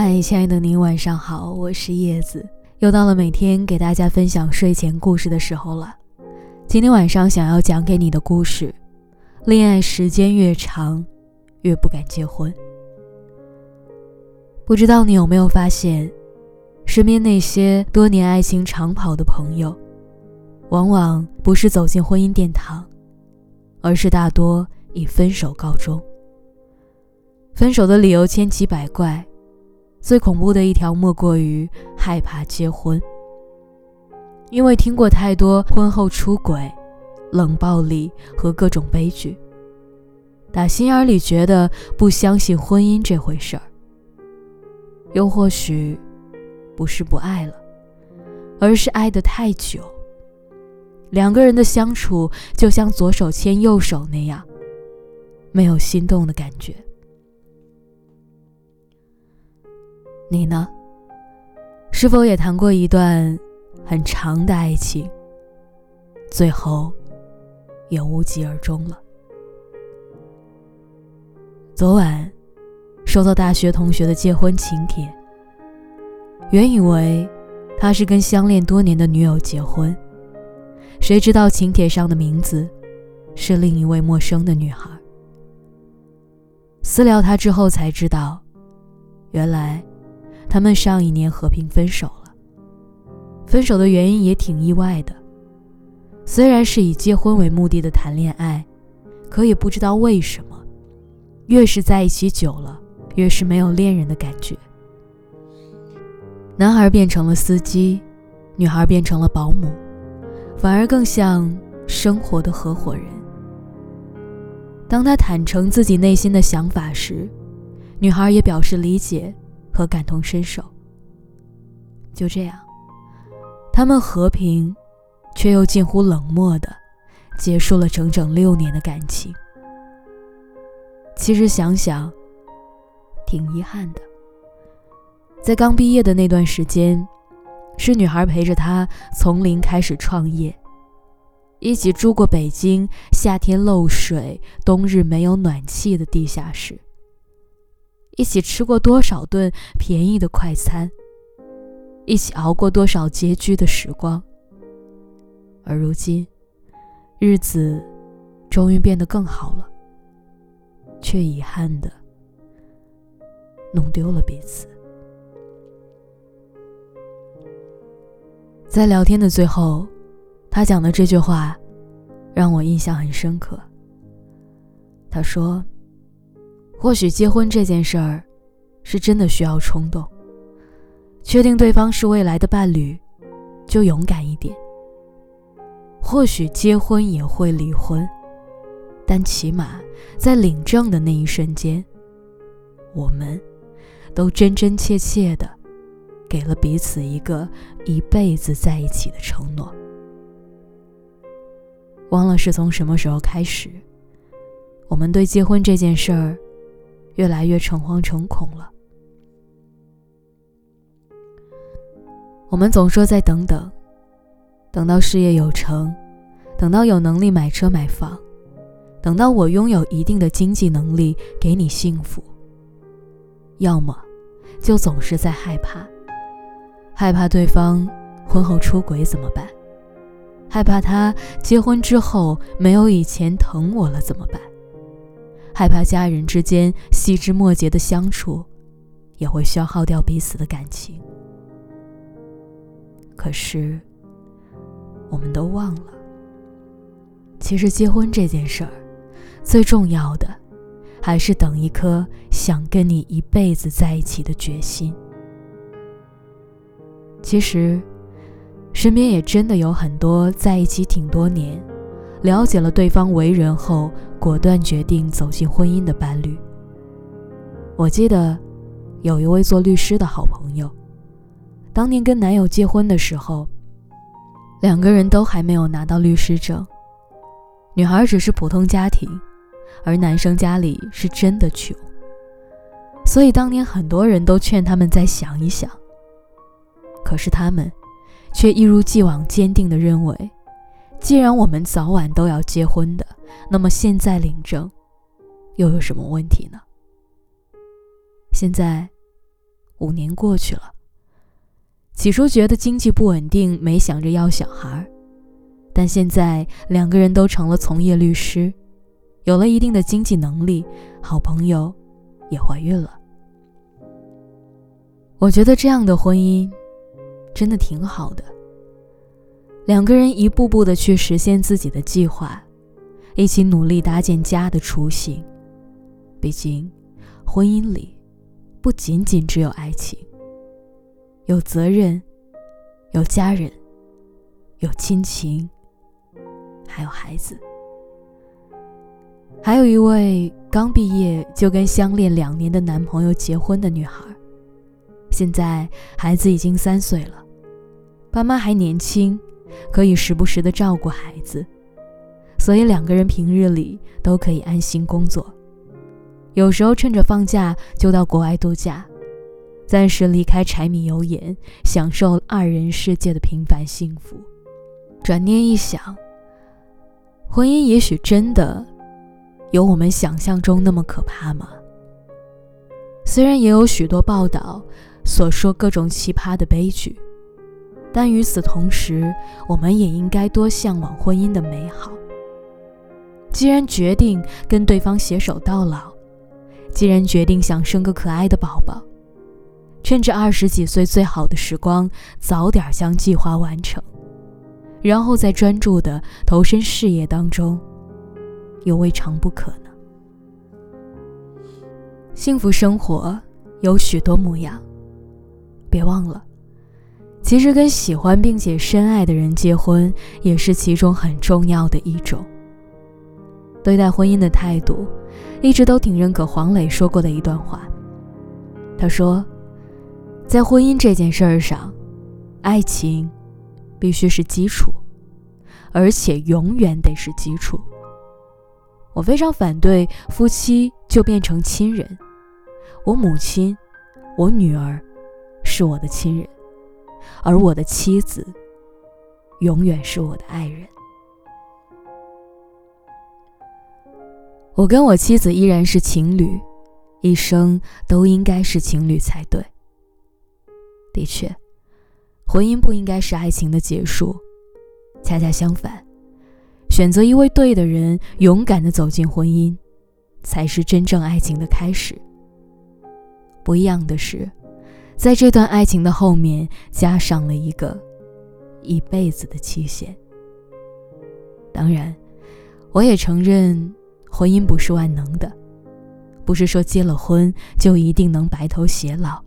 嗨，亲爱的您，晚上好，我是叶子，又到了每天给大家分享睡前故事的时候了。今天晚上想要讲给你的故事，恋爱时间越长，越不敢结婚。不知道你有没有发现，身边那些多年爱情长跑的朋友，往往不是走进婚姻殿堂，而是大多以分手告终。分手的理由千奇百怪。最恐怖的一条莫过于害怕结婚，因为听过太多婚后出轨、冷暴力和各种悲剧，打心眼里觉得不相信婚姻这回事儿。又或许不是不爱了，而是爱得太久，两个人的相处就像左手牵右手那样，没有心动的感觉。你呢？是否也谈过一段很长的爱情，最后也无疾而终了？昨晚收到大学同学的结婚请帖，原以为他是跟相恋多年的女友结婚，谁知道请帖上的名字是另一位陌生的女孩。私聊他之后才知道，原来。他们上一年和平分手了，分手的原因也挺意外的。虽然是以结婚为目的的谈恋爱，可也不知道为什么，越是在一起久了，越是没有恋人的感觉。男孩变成了司机，女孩变成了保姆，反而更像生活的合伙人。当他坦诚自己内心的想法时，女孩也表示理解。和感同身受。就这样，他们和平，却又近乎冷漠的结束了整整六年的感情。其实想想，挺遗憾的。在刚毕业的那段时间，是女孩陪着他从零开始创业，一起住过北京夏天漏水、冬日没有暖气的地下室。一起吃过多少顿便宜的快餐，一起熬过多少拮据的时光。而如今，日子终于变得更好了，却遗憾的弄丢了彼此。在聊天的最后，他讲的这句话，让我印象很深刻。他说。或许结婚这件事儿，是真的需要冲动。确定对方是未来的伴侣，就勇敢一点。或许结婚也会离婚，但起码在领证的那一瞬间，我们都真真切切的给了彼此一个一辈子在一起的承诺。忘了是从什么时候开始，我们对结婚这件事儿。越来越诚惶诚恐了。我们总说再等等，等到事业有成，等到有能力买车买房，等到我拥有一定的经济能力给你幸福。要么，就总是在害怕，害怕对方婚后出轨怎么办？害怕他结婚之后没有以前疼我了怎么办？害怕家人之间细枝末节的相处，也会消耗掉彼此的感情。可是，我们都忘了，其实结婚这件事儿，最重要的，还是等一颗想跟你一辈子在一起的决心。其实，身边也真的有很多在一起挺多年。了解了对方为人后，果断决定走进婚姻的伴侣。我记得，有一位做律师的好朋友，当年跟男友结婚的时候，两个人都还没有拿到律师证，女孩只是普通家庭，而男生家里是真的穷，所以当年很多人都劝他们再想一想。可是他们，却一如既往坚定地认为。既然我们早晚都要结婚的，那么现在领证又有什么问题呢？现在五年过去了。起初觉得经济不稳定，没想着要小孩，但现在两个人都成了从业律师，有了一定的经济能力，好朋友也怀孕了。我觉得这样的婚姻真的挺好的，两个人一步步的去实现自己的计划，一起努力搭建家的雏形。毕竟，婚姻里不仅仅只有爱情。有责任，有家人，有亲情，还有孩子。还有一位刚毕业就跟相恋两年的男朋友结婚的女孩，现在孩子已经三岁了，爸妈还年轻，可以时不时的照顾孩子，所以两个人平日里都可以安心工作，有时候趁着放假就到国外度假。暂时离开柴米油盐，享受二人世界的平凡幸福。转念一想，婚姻也许真的有我们想象中那么可怕吗？虽然也有许多报道所说各种奇葩的悲剧，但与此同时，我们也应该多向往婚姻的美好。既然决定跟对方携手到老，既然决定想生个可爱的宝宝。趁着二十几岁最好的时光，早点将计划完成，然后再专注的投身事业当中，又未尝不可呢。幸福生活有许多模样，别忘了，其实跟喜欢并且深爱的人结婚，也是其中很重要的一种。对待婚姻的态度，一直都挺认可黄磊说过的一段话，他说。在婚姻这件事儿上，爱情必须是基础，而且永远得是基础。我非常反对夫妻就变成亲人。我母亲、我女儿是我的亲人，而我的妻子永远是我的爱人。我跟我妻子依然是情侣，一生都应该是情侣才对。的确，婚姻不应该是爱情的结束，恰恰相反，选择一位对的人，勇敢的走进婚姻，才是真正爱情的开始。不一样的是，在这段爱情的后面，加上了一个一辈子的期限。当然，我也承认，婚姻不是万能的，不是说结了婚就一定能白头偕老。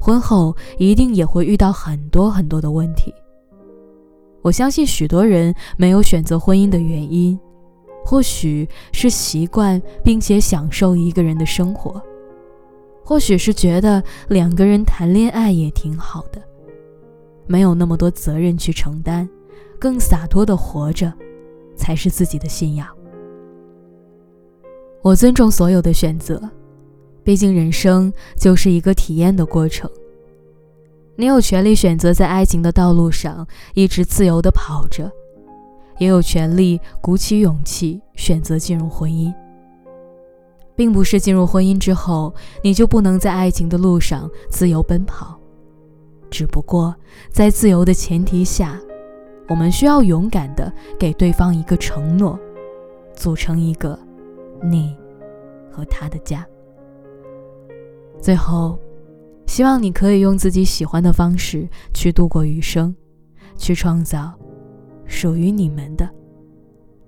婚后一定也会遇到很多很多的问题。我相信许多人没有选择婚姻的原因，或许是习惯并且享受一个人的生活，或许是觉得两个人谈恋爱也挺好的，没有那么多责任去承担，更洒脱的活着，才是自己的信仰。我尊重所有的选择。毕竟，人生就是一个体验的过程。你有权利选择在爱情的道路上一直自由地跑着，也有权利鼓起勇气选择进入婚姻。并不是进入婚姻之后，你就不能在爱情的路上自由奔跑。只不过，在自由的前提下，我们需要勇敢的给对方一个承诺，组成一个你和他的家。最后，希望你可以用自己喜欢的方式去度过余生，去创造属于你们的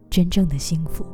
真正的幸福。